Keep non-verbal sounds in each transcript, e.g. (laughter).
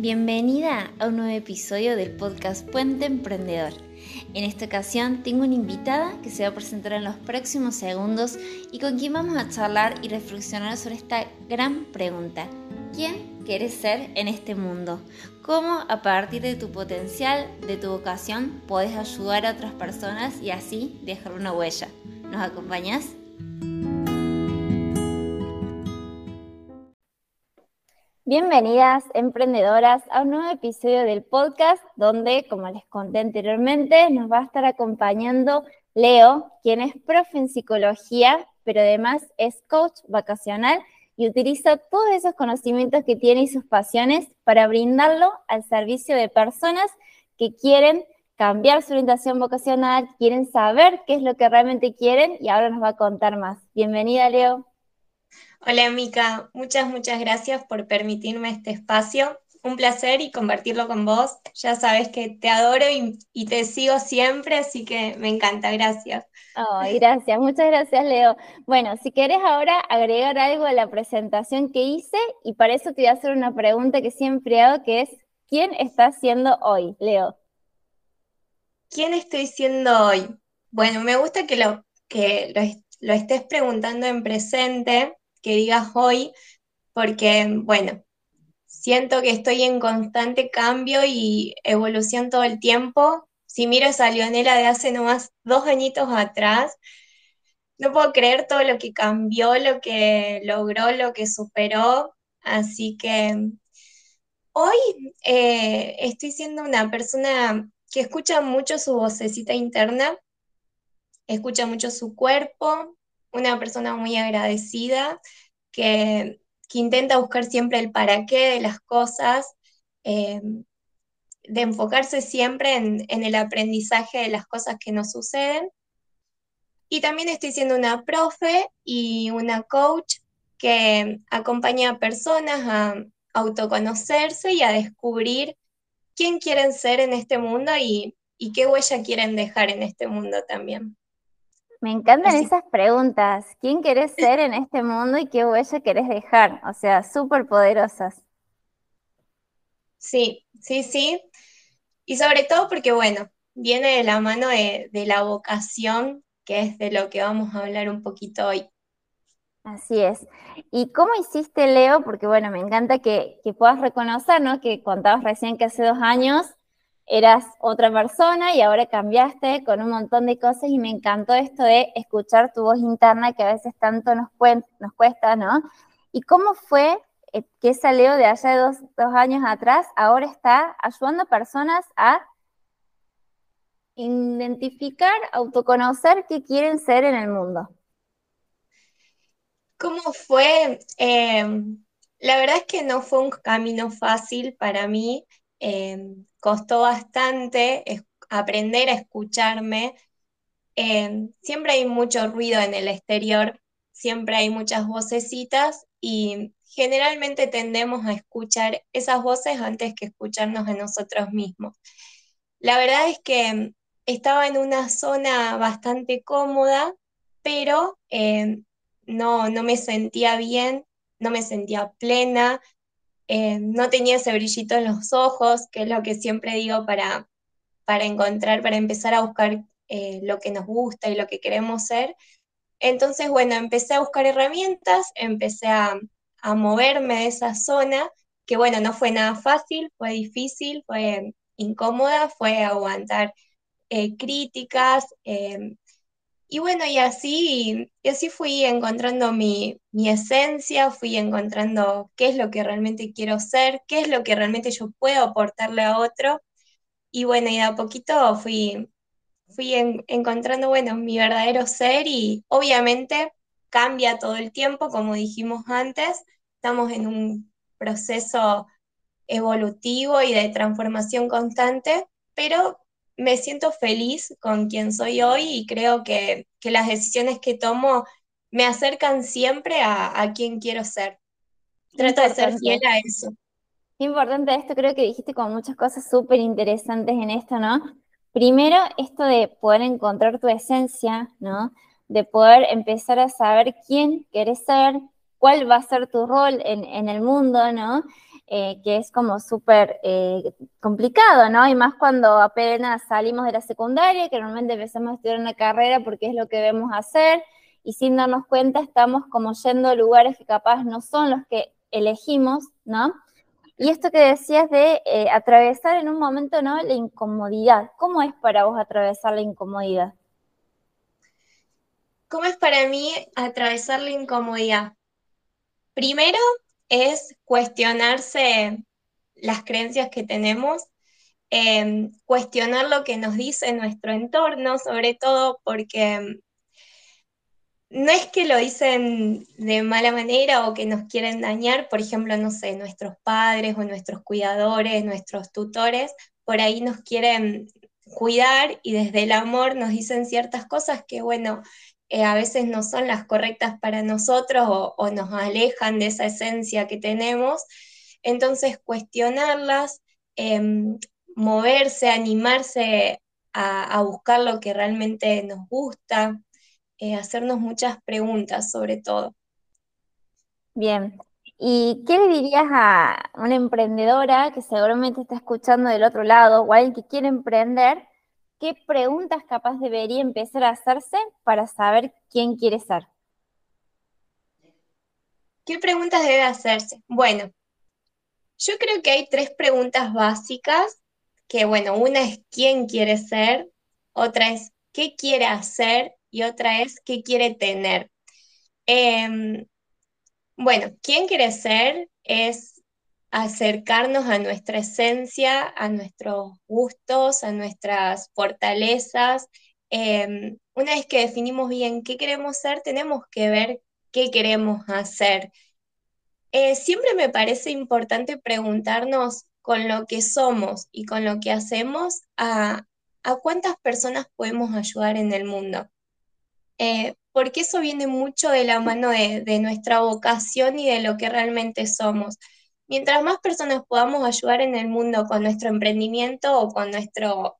Bienvenida a un nuevo episodio del podcast Puente Emprendedor. En esta ocasión tengo una invitada que se va a presentar en los próximos segundos y con quien vamos a charlar y reflexionar sobre esta gran pregunta. ¿Quién quieres ser en este mundo? ¿Cómo a partir de tu potencial, de tu vocación, puedes ayudar a otras personas y así dejar una huella? ¿Nos acompañas? Bienvenidas, emprendedoras, a un nuevo episodio del podcast donde, como les conté anteriormente, nos va a estar acompañando Leo, quien es profe en psicología, pero además es coach vacacional y utiliza todos esos conocimientos que tiene y sus pasiones para brindarlo al servicio de personas que quieren cambiar su orientación vocacional, quieren saber qué es lo que realmente quieren y ahora nos va a contar más. Bienvenida, Leo. Hola, Mica. Muchas, muchas gracias por permitirme este espacio. Un placer y compartirlo con vos. Ya sabes que te adoro y, te sigo siempre, así que me encanta. Gracias. Ay, gracias. Muchas gracias, Leo. Bueno, si querés ahora agregar algo a la presentación que hice y para eso te voy a hacer una pregunta que siempre hago, que es, ¿quién estás siendo hoy, Leo? ¿Quién estoy siendo hoy? Bueno, me gusta que lo, que lo estés preguntando en presente que digas hoy, porque, bueno, siento que estoy en constante cambio y evolución todo el tiempo. Si miro esa Leonela de hace nomás dos añitos atrás, no puedo creer todo lo que cambió, lo que logró, lo que superó. Así que hoy eh, estoy siendo una persona que escucha mucho su vocecita interna, escucha mucho su cuerpo, una persona muy agradecida, que, intenta buscar siempre el para qué de las cosas, eh, de enfocarse siempre en, el aprendizaje de las cosas que nos suceden. Y también estoy siendo una profe y una coach que acompaña a personas a autoconocerse y a descubrir quién quieren ser en este mundo y qué huella quieren dejar en este mundo también. Me encantan esas preguntas. ¿Quién querés (laughs) ser en este mundo y qué huella querés dejar? O sea, súper poderosas. Sí, sí, sí. Y sobre todo porque, bueno, viene de la mano de, la vocación, que es de lo que vamos a hablar un poquito hoy. Así es. ¿Y cómo hiciste, Leo? Porque, bueno, me encanta que, que puedas reconocer, ¿no? Que contabas recién que hace dos años eras otra persona y ahora cambiaste con un montón de cosas y me encantó esto de escuchar tu voz interna que a veces tanto nos, cuesta, ¿no? ¿Y cómo fue eh, que esa Leo de allá de dos, años atrás ahora está ayudando a personas a identificar, autoconocer qué quieren ser en el mundo? ¿Cómo fue? Em, la verdad es que no fue un camino fácil para mí. Em, costó bastante aprender a escucharme. Em, siempre hay mucho ruido en el exterior, siempre hay muchas vocecitas y generalmente tendemos a escuchar esas voces antes que escucharnos a nosotros mismos. La verdad es que estaba en una zona bastante cómoda, pero em, no, no me sentía bien, no me sentía plena, eh, no tenía ese brillito en los ojos, que es lo que siempre digo para, para encontrar, para empezar a buscar eh, lo que nos gusta y lo que queremos ser. Entonces, bueno, empecé a buscar herramientas, empecé a, moverme de esa zona, que bueno, no fue nada fácil, fue difícil, fue incómoda, fue aguantar eh, críticas, y bueno, y así, y así fui encontrando mi, esencia, fui encontrando qué es lo que realmente quiero ser, qué es lo que realmente yo puedo aportarle a otro. Y bueno, y de a poquito fui, fui encontrando, bueno, mi verdadero ser y obviamente cambia todo el tiempo, como dijimos antes, estamos en un proceso evolutivo y de transformación constante, pero me siento feliz con quien soy hoy y creo que, las decisiones que tomo me acercan siempre a, quien quiero ser. Trato de ser fiel a eso. Importante esto, creo que dijiste con muchas cosas súper interesantes en esto, ¿no? Primero, esto de poder encontrar tu esencia, ¿no? De poder empezar a saber quién quieres ser, cuál va a ser tu rol en, en el mundo, ¿no? Eh, que es como súper eh, complicado, ¿no? Y más cuando apenas salimos de la secundaria, que normalmente empezamos a estudiar una carrera porque es lo que debemos hacer, y sin darnos cuenta estamos como yendo a lugares que capaz no son los que elegimos, ¿no? Y esto que decías de eh, atravesar en un momento, ¿no? La incomodidad. ¿Cómo es para vos atravesar la incomodidad? ¿Cómo es para mí atravesar la incomodidad? Primero es cuestionarse las creencias que tenemos, em, cuestionar lo que nos dice nuestro entorno, sobre todo porque no es que lo dicen de mala manera o que nos quieren dañar, por ejemplo, no sé, nuestros padres o nuestros cuidadores, nuestros tutores, por ahí nos quieren cuidar y desde el amor nos dicen ciertas cosas que, bueno, eh, a veces no son las correctas para nosotros o, nos alejan de esa esencia que tenemos. Entonces, cuestionarlas, em, moverse, animarse a buscar lo que realmente nos gusta, eh, hacernos muchas preguntas sobre todo. Bien, ¿y qué le dirías a una emprendedora que seguramente está escuchando del otro lado o alguien que quiere emprender? ¿Qué preguntas capaz debería empezar a hacerse para saber quién quiere ser? ¿Qué preguntas debe hacerse? Bueno, yo creo que hay tres preguntas básicas, que bueno, una es quién quiere ser, otra es qué quiere hacer y otra es qué quiere tener. Em, bueno, quién quiere ser es acercarnos a nuestra esencia, a nuestros gustos, a nuestras fortalezas. Em, una vez que definimos bien qué queremos ser, tenemos que ver qué queremos hacer. Eh, siempre me parece importante preguntarnos con lo que somos y con lo que hacemos a, a cuántas personas podemos ayudar en el mundo. Eh, porque eso viene mucho de la mano de, nuestra vocación y de lo que realmente somos. Mientras más personas podamos ayudar en el mundo con nuestro emprendimiento o con, nuestro,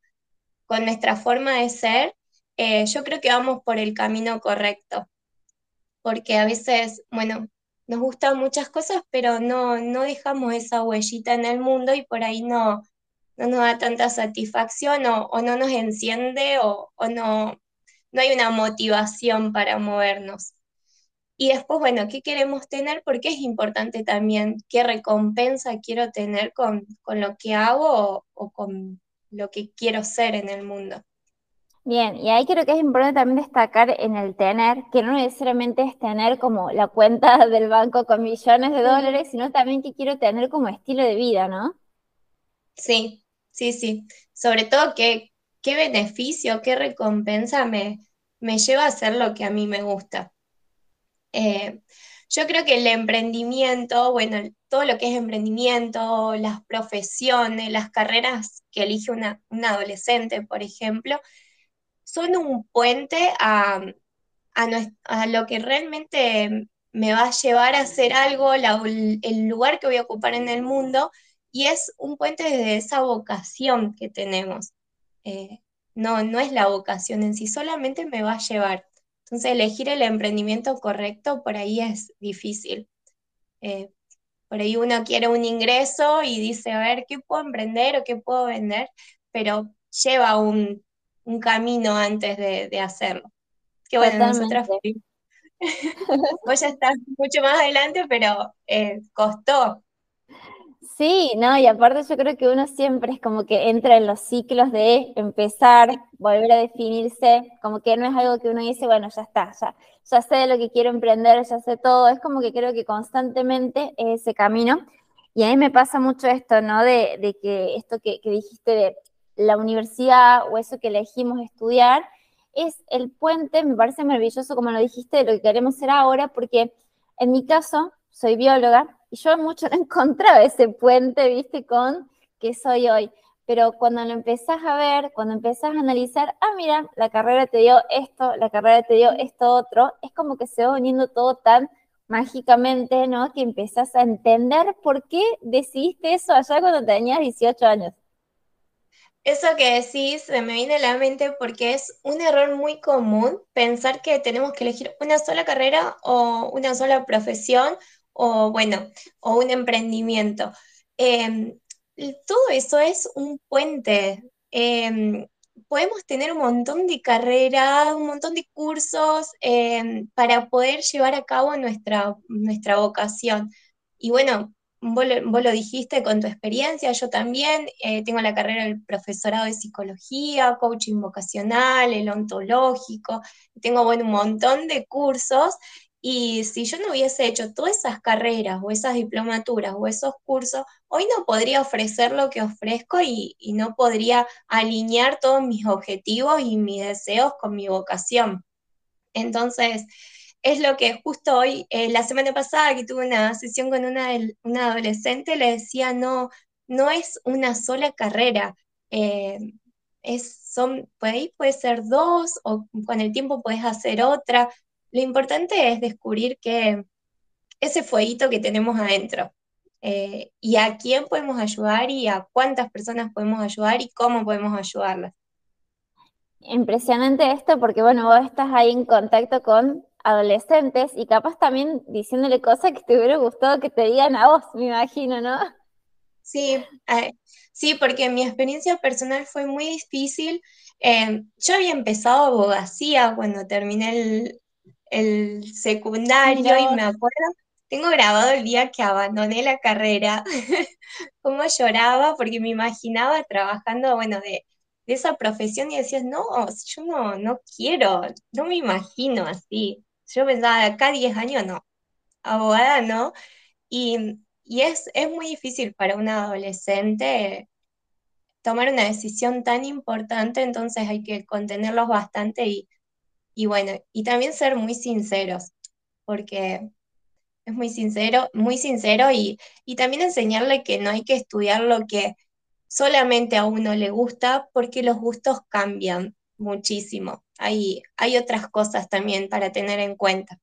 con nuestra forma de ser, eh, yo creo que vamos por el camino correcto. Porque a veces, bueno, nos gustan muchas cosas, pero no, no dejamos esa huellita en el mundo y por ahí no, no nos da tanta satisfacción o, no nos enciende o, o no, no hay una motivación para movernos. Y después, bueno, ¿qué queremos tener? Porque es importante también qué recompensa quiero tener con, lo que hago o, con lo que quiero ser en el mundo. Bien, y ahí creo que es importante también destacar en el tener, que no necesariamente es tener como la cuenta (laughs) del banco con millones de dólares, sino también que quiero tener como estilo de vida, ¿no? Sí, sí, sí. Sobre todo que qué beneficio, qué recompensa me, me lleva a hacer lo que a mí me gusta. Eh, yo creo que el emprendimiento, bueno, todo lo que es emprendimiento, las profesiones, las carreras que elige una, adolescente, por ejemplo, son un puente a, lo que realmente me va a llevar a hacer algo, el lugar que voy a ocupar en el mundo, y es un puente de esa vocación que tenemos. Eh, no, no es la vocación en sí, solamente me va a llevar. Entonces, elegir el emprendimiento correcto por ahí es difícil. Eh, por ahí uno quiere un ingreso y dice, a ver, ¿qué puedo emprender o qué puedo vender? Pero lleva un, camino antes de, hacerlo. Que bueno, nosotras (laughs) vos ya estás mucho más adelante, pero eh, costó. Sí, no, y aparte yo creo que uno siempre es como que entra en los ciclos de empezar, volver a definirse, como que no es algo que uno dice, bueno, ya está, ya, ya sé lo que quiero emprender, ya sé todo, es como que creo que constantemente es ese camino. Y a mí me pasa mucho esto, ¿no? De, que esto que, que dijiste de la universidad o eso que elegimos estudiar, es el puente, me parece maravilloso como lo dijiste, de lo que queremos ser ahora, porque en mi caso, soy bióloga, y yo mucho no (laughs) encontraba ese puente, viste, con que soy hoy. Pero cuando lo empezás a ver, cuando empezás a analizar, ah, mira, la carrera te dio esto, la carrera te dio esto otro, es como que se va uniendo todo tan mágicamente, ¿no? Que empezás a entender por qué decidiste eso allá cuando tenías 18 años. Eso que decís me viene a la mente porque es un error muy común pensar que tenemos que elegir una sola carrera o una sola profesión o bueno, o un emprendimiento. Em, todo eso es un puente. Em, podemos tener un montón de carreras, un montón de cursos em, para poder llevar a cabo nuestra, nuestra vocación. Y bueno, vos lo, dijiste con tu experiencia, yo también eh, tengo la carrera del profesorado de psicología, coaching vocacional, el ontológico, tengo bueno, un montón de cursos y si yo no hubiese hecho todas esas carreras o esas diplomaturas o esos cursos, hoy no podría ofrecer lo que ofrezco y, no podría alinear todos mis objetivos y mis deseos con mi vocación. Entonces, es lo que justo hoy, eh, la semana pasada que tuve una sesión con una, adolescente, le decía, no, no es una sola carrera. Eh, es, son, puede, puede ser dos o con el tiempo puedes hacer otra, lo importante es descubrir que ese fueguito que tenemos adentro eh, y a quién podemos ayudar y a cuántas personas podemos ayudar y cómo podemos ayudarlas. Impresionante esto porque, bueno, vos estás ahí en contacto con adolescentes y capaz también diciéndole cosas que te hubiera gustado que te digan a vos, me imagino, ¿no? Sí, eh, sí, porque mi experiencia personal fue muy difícil. Eh, yo había empezado abogacía cuando terminé el, el secundario y me acuerdo, tengo grabado el día que abandoné la carrera, (laughs) cómo lloraba porque me imaginaba trabajando, bueno, de, esa profesión y decías, no, yo no, no quiero, no me imagino así. Yo pensaba, de acá 10 años no, abogada no. Y, es, es muy difícil para un adolescente tomar una decisión tan importante, entonces hay que contenerlos bastante y y bueno, y también ser muy sinceros, porque es muy sincero, muy sincero y, también enseñarle que no hay que estudiar lo que solamente a uno le gusta, porque los gustos cambian muchísimo. Hay, hay otras cosas también para tener en cuenta.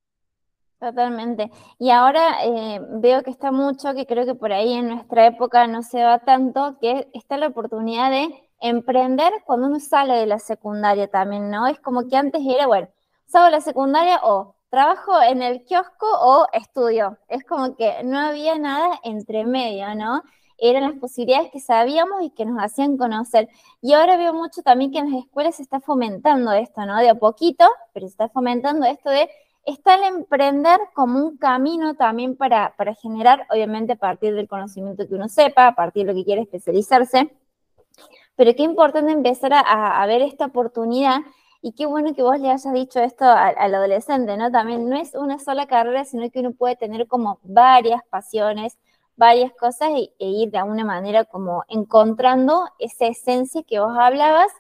Totalmente. Y ahora eh, veo que está mucho, que creo que por ahí en nuestra época no se va tanto, que está la oportunidad de emprender cuando uno sale de la secundaria también, ¿no? Es como que antes era, bueno, salgo de la secundaria o trabajo en el kiosco o estudio. Es como que no había nada entre medio, ¿no? Eran las posibilidades que sabíamos y que nos hacían conocer. Y ahora veo mucho también que en las escuelas se está fomentando esto, ¿no? De a poquito, pero se está fomentando esto de está el emprender como un camino también para, para generar, obviamente a partir del conocimiento que uno sepa, a partir de lo que quiere especializarse, pero qué importante empezar a, ver esta oportunidad y qué bueno que vos le hayas dicho esto al, adolescente, ¿no? También no es una sola carrera, sino que uno puede tener como varias pasiones, varias cosas e, ir de alguna manera como encontrando esa esencia que vos hablabas.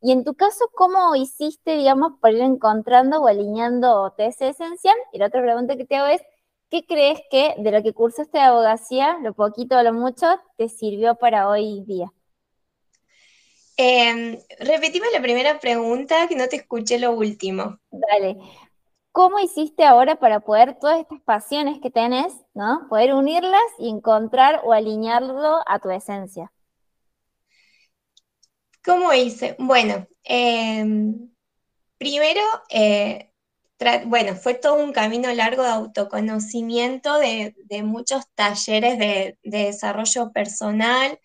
Y en tu caso, ¿cómo hiciste, digamos, por ir encontrando o alineando esa esencia? Y la otra pregunta que te hago es, ¿qué crees que de lo que cursaste de abogacía, lo poquito o lo mucho, te sirvió para hoy día? Eh, repetime la primera pregunta, que no te escuché lo último. Dale. ¿Cómo hiciste ahora para poder todas estas pasiones que tenés, ¿no? Poder unirlas y encontrar o alinearlo a tu esencia? ¿Cómo hice? Bueno, em, primero, eh, bueno, fue todo un camino largo de autoconocimiento, de, muchos talleres de, de desarrollo personal,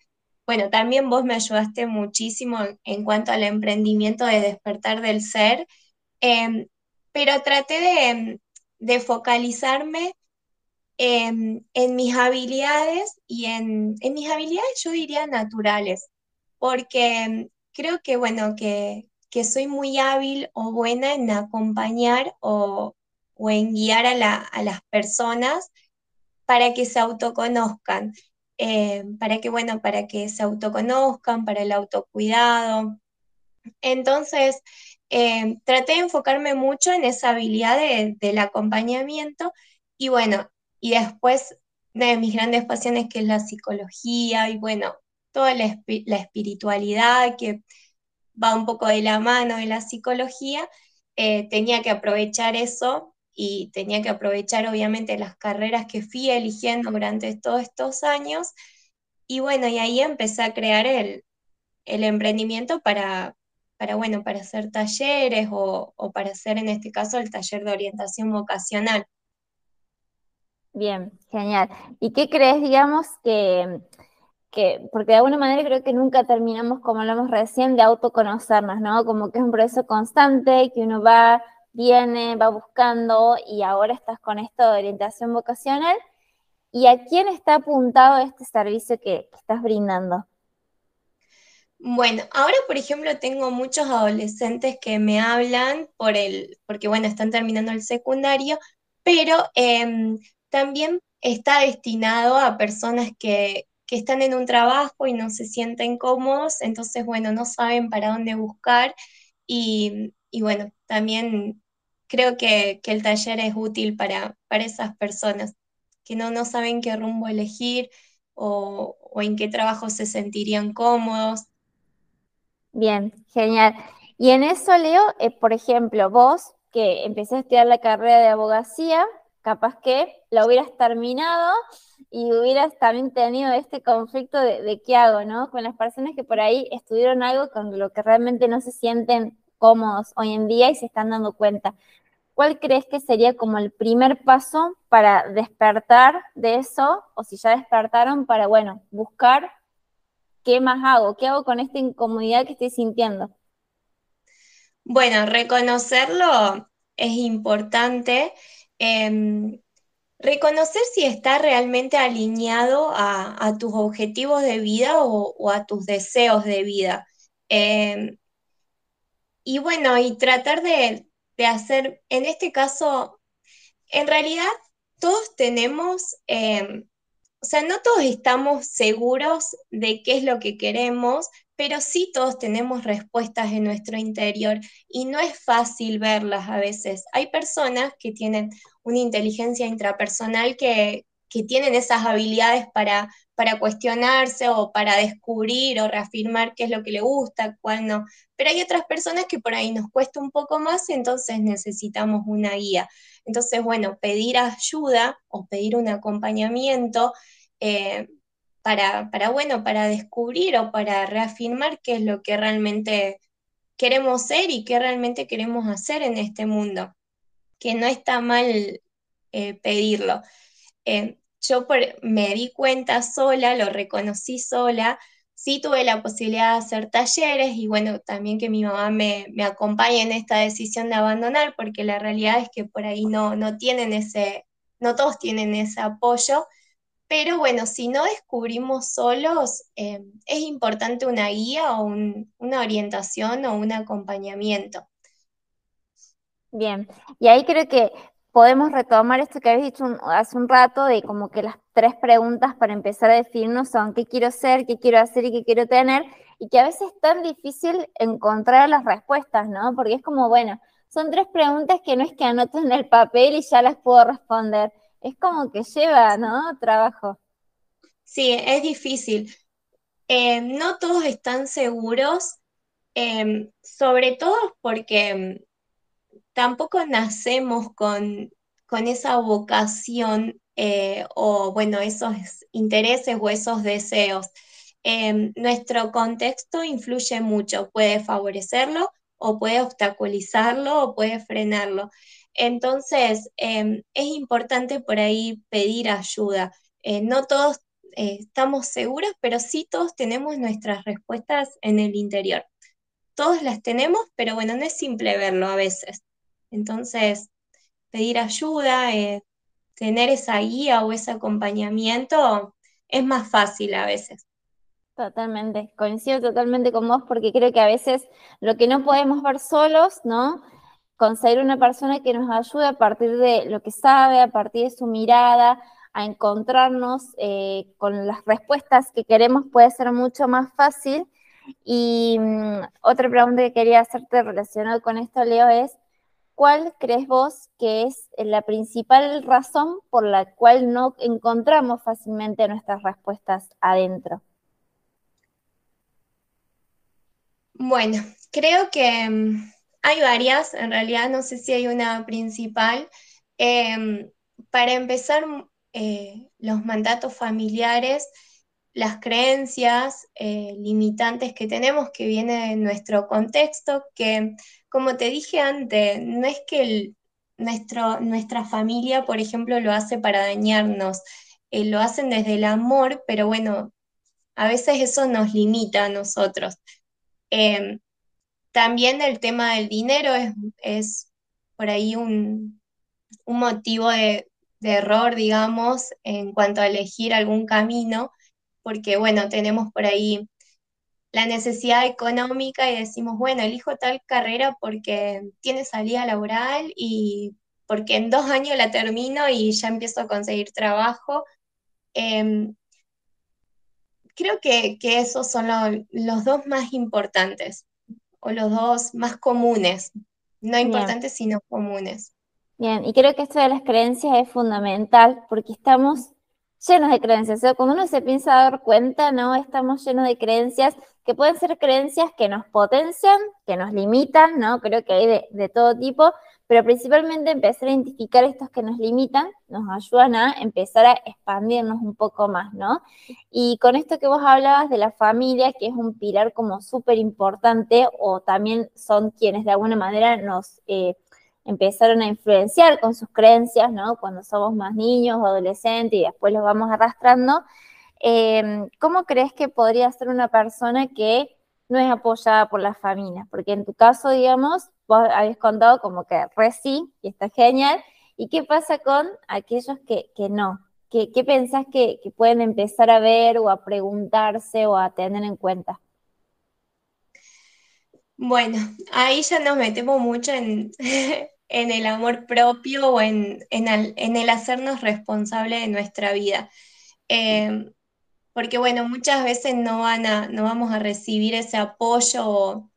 bueno, también vos me ayudaste muchísimo en, cuanto al emprendimiento de despertar del ser, em, pero traté de, focalizarme en, mis habilidades y en, mis habilidades yo diría naturales, porque em, creo que, bueno, que, soy muy hábil o buena en acompañar o, en guiar a, a las personas para que se autoconozcan. Eh, para que, bueno, para que se autoconozcan, para el autocuidado. Entonces, eh, traté de enfocarme mucho en esa habilidad del acompañamiento y bueno, y después de mis grandes pasiones que es la psicología y bueno, toda la, espiritualidad que va un poco de la mano de la psicología, eh, tenía que aprovechar eso y tenía que aprovechar obviamente las carreras que fui eligiendo durante todos estos años. Y bueno, y ahí empecé a crear el, emprendimiento para, para, bueno, para hacer talleres o, para hacer en este caso el taller de orientación vocacional. Bien, genial. ¿Y qué crees, digamos, que que, porque de alguna manera creo que nunca terminamos, como hablamos recién, de autoconocernos, ¿no? Como que es un proceso constante, que uno va, viene, va buscando y ahora estás con esto de orientación vocacional. ¿Y a quién está apuntado este servicio que, estás brindando? Bueno, ahora por ejemplo tengo muchos adolescentes que me hablan por el, porque bueno, están terminando el secundario, pero em, también está destinado a personas que, que están en un trabajo y no se sienten cómodos, entonces, bueno, no saben para dónde buscar y, bueno, también creo que, el taller es útil para, para esas personas que no, no saben qué rumbo elegir o, en qué trabajo se sentirían cómodos. Bien, genial. Y en eso, Leo, eh, por ejemplo, vos que empecé a estudiar la carrera de abogacía, capaz que la hubieras terminado y hubieras también tenido este conflicto de, qué hago, ¿no? Con las personas que por ahí estudiaron algo con lo que realmente no se sienten cómodos hoy en día y se están dando cuenta. ¿Cuál crees que sería como el primer paso para despertar de eso? O si ya despertaron, para, bueno, buscar qué más hago, qué hago con esta incomodidad que estoy sintiendo. Bueno, reconocerlo es importante. Em, reconocer si está realmente alineado a, tus objetivos de vida o, a tus deseos de vida. Em, y bueno, y tratar de, hacer, en este caso, en realidad todos tenemos, em, o sea, no todos estamos seguros de qué es lo que queremos, pero sí todos tenemos respuestas en nuestro interior y no es fácil verlas a veces. Hay personas que tienen una inteligencia intrapersonal que, tienen esas habilidades para, para cuestionarse o para descubrir o reafirmar qué es lo que le gusta, cuál no. Pero hay otras personas que por ahí nos cuesta un poco más entonces necesitamos una guía. Entonces, bueno, pedir ayuda o pedir un acompañamiento eh, para, bueno, para descubrir o para reafirmar qué es lo que realmente queremos ser y qué realmente queremos hacer en este mundo, que no está mal eh, pedirlo. Eh, yo me di cuenta sola, lo reconocí sola, sí tuve la posibilidad de hacer talleres y bueno, también que mi mamá me, me acompañe en esta decisión de abandonar, porque la realidad es que por ahí no, no tienen ese, no todos tienen ese apoyo pero bueno, si no descubrimos solos, eh, es importante una guía o una orientación o un acompañamiento. Bien, y ahí creo que podemos retomar esto que habéis dicho hace un rato, de como que las tres preguntas para empezar a definirnos son qué quiero ser, qué quiero hacer y qué quiero tener, y que a veces es tan difícil encontrar las respuestas, ¿no? Porque es como, bueno, son tres preguntas que no es que anoten en el papel y ya las puedo responder es como que lleva, ¿no? Trabajo. Sí, es difícil. Eh, no todos están seguros, em, sobre todo porque em, tampoco nacemos con, con esa vocación eh, o, bueno, esos intereses o esos deseos. Em, nuestro contexto influye mucho, puede favorecerlo o puede obstaculizarlo o puede frenarlo. Entonces, em, es importante por ahí pedir ayuda. Eh, no todos eh, estamos seguros, pero sí todos tenemos nuestras respuestas en el interior. Todos las tenemos, pero bueno, no es simple verlo a veces. Entonces, pedir ayuda, eh, tener esa guía o ese acompañamiento es más fácil a veces. Totalmente, coincido totalmente con vos porque creo que a veces lo que no podemos ver solos, ¿no? conseguir una persona que nos ayude a partir de lo que sabe, a partir de su mirada, a encontrarnos eh, con las respuestas que queremos puede ser mucho más fácil. Y mm, otra pregunta que quería hacerte relacionado con esto, Leo, es, ¿cuál crees vos que es la principal razón por la cual no encontramos fácilmente nuestras respuestas adentro? Bueno, creo que mm, hay varias, en realidad no sé si hay una principal. Em, para empezar, eh, los mandatos familiares, las creencias eh, limitantes que tenemos que vienen de nuestro contexto, que como te dije antes, no es que nuestro, nuestra familia, por ejemplo, lo hace para dañarnos, eh, lo hacen desde el amor, pero bueno, a veces eso nos limita a nosotros. Em, también el tema del dinero es, es por ahí un, un motivo de, de error, digamos, en cuanto a elegir algún camino, porque bueno, tenemos por ahí la necesidad económica y decimos, bueno, elijo tal carrera porque tiene salida laboral y porque en dos años la termino y ya empiezo a conseguir trabajo. Em, creo que, esos son los dos más importantes o los dos más comunes, no importantes sino comunes. Bien, y creo que esto de las creencias es fundamental porque estamos llenos de creencias. O sea, cuando uno se piensa dar cuenta, ¿no? Estamos llenos de creencias que pueden ser creencias que nos potencian, que nos limitan, ¿no? Creo que hay de, todo tipo, pero principalmente empezar a identificar estos que nos limitan nos ayudan a empezar a expandirnos un poco más, ¿no? Y con esto que vos hablabas de la familia, que es un pilar como súper importante, o también son quienes de alguna manera nos eh, empezaron a influenciar con sus creencias, ¿no? Cuando somos más niños o adolescentes y después los vamos arrastrando Em, ¿cómo crees que podría ser una persona que no es apoyada por las familias? Porque en tu caso, digamos, vos habéis contado como que re sí, y está genial. ¿Y qué pasa con aquellos que, no? ¿Qué, qué pensás que, pueden empezar a ver o a preguntarse o a tener en cuenta? Bueno, ahí ya nos metemos mucho en, (laughs) el amor propio o en, el, hacernos responsable de nuestra vida. Em, porque bueno, muchas veces no, van a, no vamos a recibir ese apoyo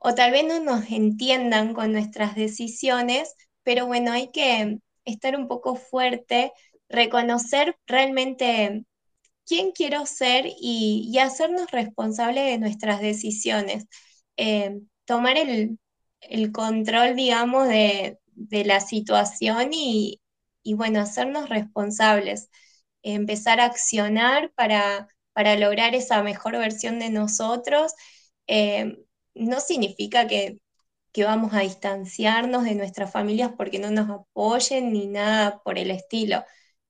o, tal vez no nos entiendan con nuestras decisiones, pero bueno, hay que estar un poco fuerte, reconocer realmente quién quiero ser y, hacernos responsables de nuestras decisiones. Eh, tomar el, control, digamos, de, la situación y, bueno, hacernos responsables empezar a accionar para, para lograr esa mejor versión de nosotros, eh, no significa que, vamos a distanciarnos de nuestras familias porque no nos apoyen ni nada por el estilo.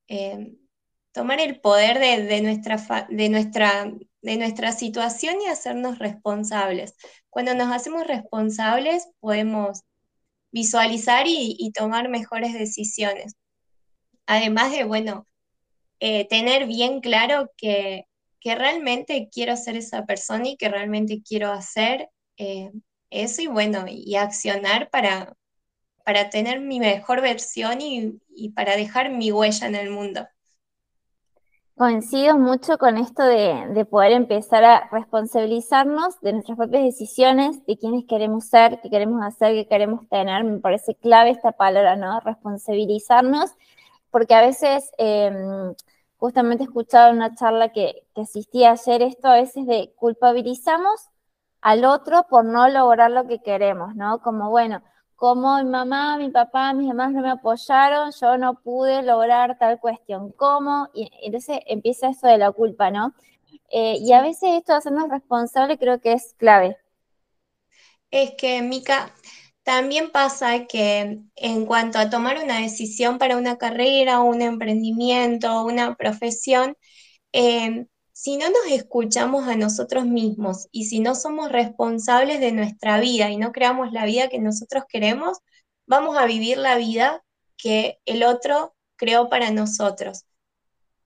Eh, tomar el poder de, nuestra, de, nuestra, de nuestra situación y hacernos responsables. Cuando nos hacemos responsables podemos visualizar y, y tomar mejores decisiones. Además de, bueno, eh, tener bien claro que, realmente quiero ser esa persona y que realmente quiero hacer eh, eso y bueno, y accionar para, para tener mi mejor versión y, para dejar mi huella en el mundo. Coincido mucho con esto de, de, poder empezar a responsabilizarnos de nuestras propias decisiones, de quiénes queremos ser, qué queremos hacer, qué queremos tener. Me parece clave esta palabra, ¿no? Responsabilizarnos porque a veces, em, justamente escuchaba una charla que, que asistí ayer, esto a veces de culpabilizamos al otro por no lograr lo que queremos, ¿no? Como, bueno, como mi mamá, mi papá, mis mamás no me apoyaron, yo no pude lograr tal cuestión. ¿Cómo? Y entonces empieza eso de la culpa, ¿no? Eh, y a veces esto de hacernos responsables creo que es clave. Es que, Mica, también pasa que en cuanto a tomar una decisión para una carrera, un emprendimiento, una profesión, em, si no nos escuchamos a nosotros mismos y si no somos responsables de nuestra vida y no creamos la vida que nosotros queremos, vamos a vivir la vida que el otro creó para nosotros,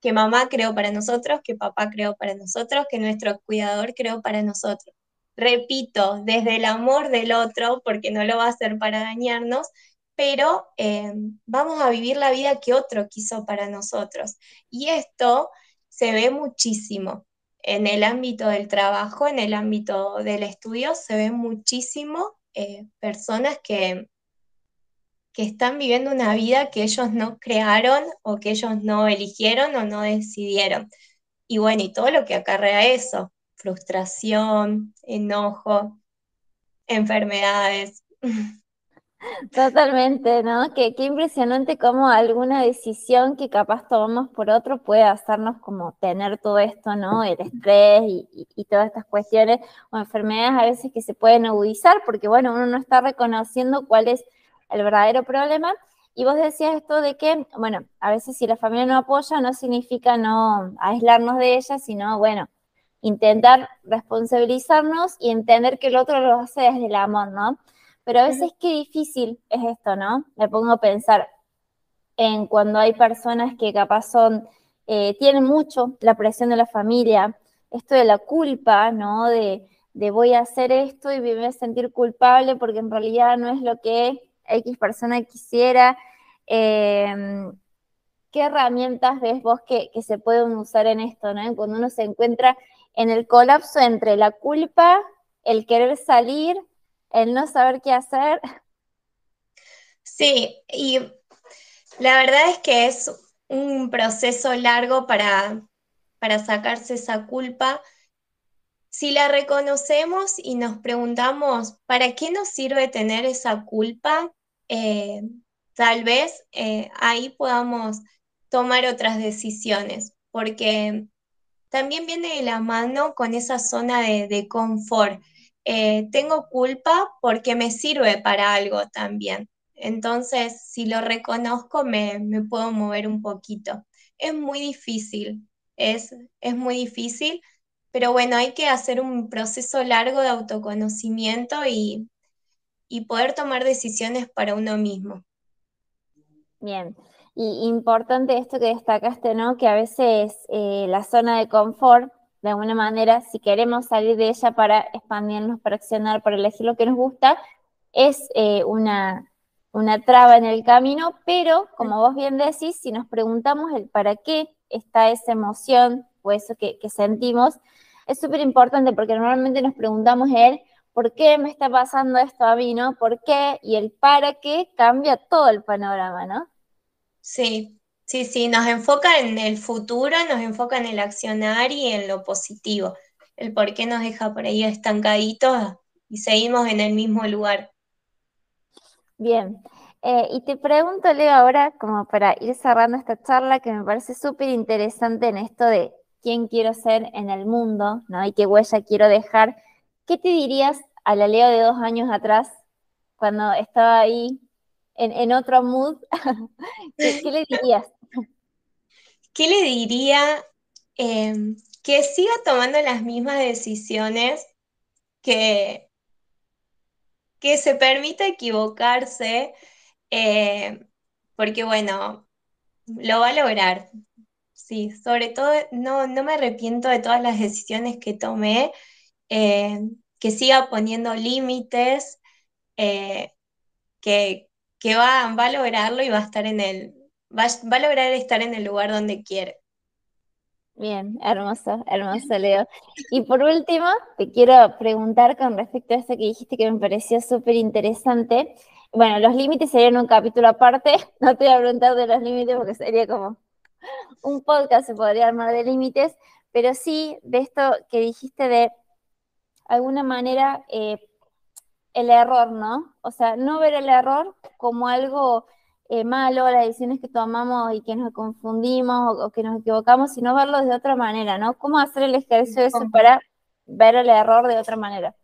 que mamá creó para nosotros, que papá creó para nosotros, que nuestro cuidador creó para nosotros repito, desde el amor del otro, porque no lo va a hacer para dañarnos, pero eh, vamos a vivir la vida que otro quiso para nosotros. Y esto se ve muchísimo en el ámbito del trabajo, en el ámbito del estudio, se ve muchísimo eh, personas que, que están viviendo una vida que ellos no crearon o que ellos no eligieron o no decidieron. Y bueno, y todo lo que acarrea eso, frustración, enojo, enfermedades. (laughs) Totalmente, ¿no? Qué, qué impresionante cómo alguna decisión que capaz tomamos por otro puede hacernos como tener todo esto, ¿no? El estrés y, todas estas cuestiones o enfermedades a veces que se pueden agudizar porque, bueno, uno no está reconociendo cuál es el verdadero problema. Y vos decías esto de que, bueno, a veces si la familia no apoya no significa no aislarnos de ella, sino, bueno, intentar responsabilizarnos y entender que el otro lo hace desde el amor, ¿no? Pero a veces qué difícil es esto, ¿no? Me pongo a pensar en cuando hay personas que capaz son, eh, tienen mucho la presión de la familia, esto de la culpa, ¿no? De, de voy a hacer esto y me voy a sentir culpable porque en realidad no es lo que X persona quisiera. Em, ¿Qué herramientas ves vos que, se pueden usar en esto, ¿no? Cuando uno se encuentra en el colapso entre la culpa, el querer salir, el no saber qué hacer. Sí, y la verdad es que es un proceso largo para, para sacarse esa culpa si la reconocemos y nos preguntamos, ¿para qué nos sirve tener esa culpa? Eh, tal vez eh, ahí podamos tomar otras decisiones, porque también viene de la mano con esa zona de, confort. Eh, tengo culpa porque me sirve para algo también. Entonces, si lo reconozco, me, puedo mover un poquito. Es muy difícil, es, es muy difícil pero bueno, hay que hacer un proceso largo de autoconocimiento y, poder tomar decisiones para uno mismo. Bien, y importante esto que destacaste, ¿no? Que a veces eh, la zona de confort, de alguna manera, si queremos salir de ella para expandirnos, para accionar, para elegir lo que nos gusta, es eh, una, una traba en el camino, pero como vos bien decís, si nos preguntamos el para qué está esa emoción o eso que, que sentimos, es súper importante porque normalmente nos preguntamos él, ¿por qué me está pasando esto a mí, no? ¿Por qué? Y el para qué cambia todo el panorama, ¿no? Sí, sí, sí, nos enfoca en el futuro, nos enfoca en el accionar y en lo positivo. El por qué nos deja por ahí estancaditos y seguimos en el mismo lugar. Bien, eh, y te pregunto, Leo, ahora como para ir cerrando esta charla que me parece súper interesante en esto de quién quiero ser en el mundo, ¿no? Y qué huella quiero dejar. ¿Qué te dirías a la Leo de dos años atrás, cuando estaba ahí en, otro mood? (laughs) ¿Qué, le dirías? ¿Qué le diría? Em, que siga tomando las mismas decisiones, que, que se permita equivocarse, eh, porque bueno, lo va a lograr. Sí, sobre todo no, no me arrepiento de todas las decisiones que tomé, eh, que siga poniendo límites, eh, que, va, va, a lograrlo y va a estar en el, va, va, a lograr estar en el lugar donde quiere. Bien, hermoso, hermoso, Leo. Y por último, te quiero preguntar con respecto a eso que dijiste que me pareció súper interesante. Bueno, los límites serían un capítulo aparte, (laughs) no te voy a preguntar de los límites porque sería como un podcast se podría armar de límites, pero sí de esto que dijiste de alguna manera eh, el error, ¿no? O sea, no ver el error como algo eh, malo, las decisiones que tomamos y que nos confundimos o, que nos equivocamos, sino verlo de otra manera, ¿no? ¿Cómo hacer el ejercicio de eso para ver el error de otra manera?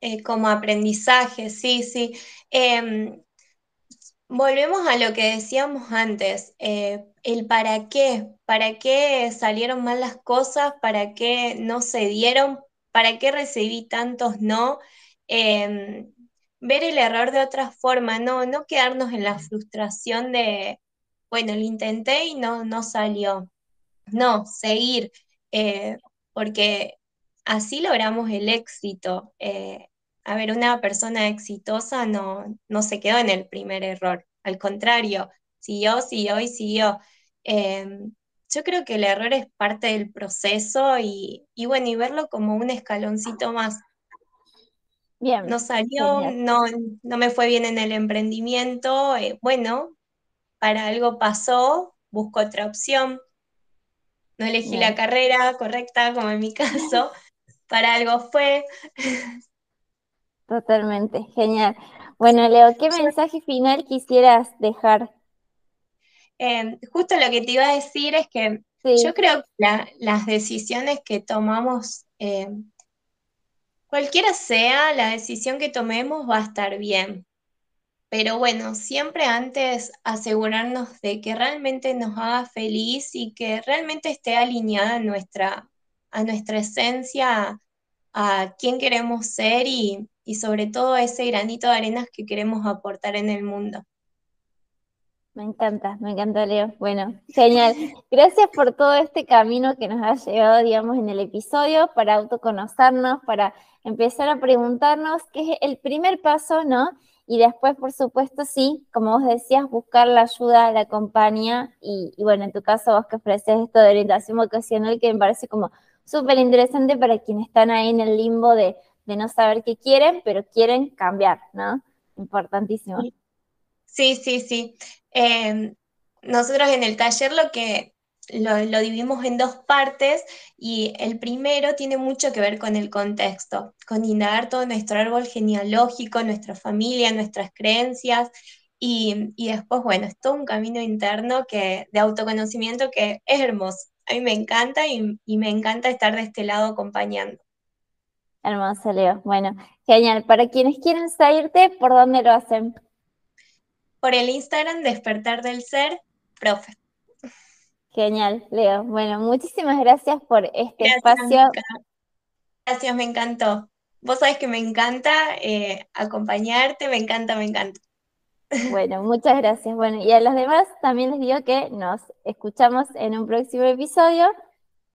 Eh, como aprendizaje, sí, sí. Em, volvemos a lo que decíamos antes el para qué, para qué salieron mal las cosas, para qué no se dieron, para qué recibí tantos no, em, ver el error de otra forma, no, no quedarnos en la frustración de, bueno, lo intenté y no, no salió. No, seguir, eh, porque así logramos el éxito. Eh, a ver, una persona exitosa no, no se quedó en el primer error, al contrario, siguió, siguió y siguió. Em, yo creo que el error es parte del proceso y, bueno, y verlo como un escaloncito más. Bien. No salió, no, no me fue bien en el emprendimiento, eh, bueno, para algo pasó, busco otra opción. No elegí la carrera correcta, como en mi caso, (laughs) para algo fue. Totalmente, genial. Bueno, Leo, ¿qué mensaje final quisieras dejar Em, justo lo que te iba a decir es que yo creo que las decisiones que tomamos, em, cualquiera sea la decisión que tomemos, va a estar bien. Pero bueno, siempre antes asegurarnos de que realmente nos haga feliz y que realmente esté alineada a nuestra, a nuestra esencia, a quién queremos ser y, y sobre todo ese granito de arenas que queremos aportar en el mundo. Me encanta, me encanta, Leo. Bueno, genial. Gracias por todo este camino que nos ha llevado, digamos, en el episodio para autoconocernos, para empezar a preguntarnos qué es el primer paso, ¿no? Y después, por supuesto, sí, como vos decías, buscar la ayuda, la compañía y, bueno, en tu caso vos que ofreces esto de orientación vocacional que me parece como súper interesante para quienes están ahí en el limbo de, no saber qué quieren, pero quieren cambiar, ¿no? Importantísimo. Sí, sí. Em, nosotros en el taller lo que lo, dividimos en dos partes y el primero tiene mucho que ver con el contexto, con indagar todo nuestro árbol genealógico, nuestra familia, nuestras creencias y, después, bueno, es todo un camino interno que, de autoconocimiento que es hermoso. A mí me encanta y, y me encanta estar de este lado acompañando. Hermoso, Leo. Bueno, genial. Para quienes quieren seguirte, ¿por dónde lo hacen? Por el Instagram Despertar del Ser, profe. Genial, Leo. Bueno, muchísimas gracias por este espacio. Gracias, me encantó. Vos sabés que me encanta eh, acompañarte, me encanta, me encanta. (laughs) Bueno, muchas gracias. Bueno, y a los demás también les digo que nos escuchamos en un próximo episodio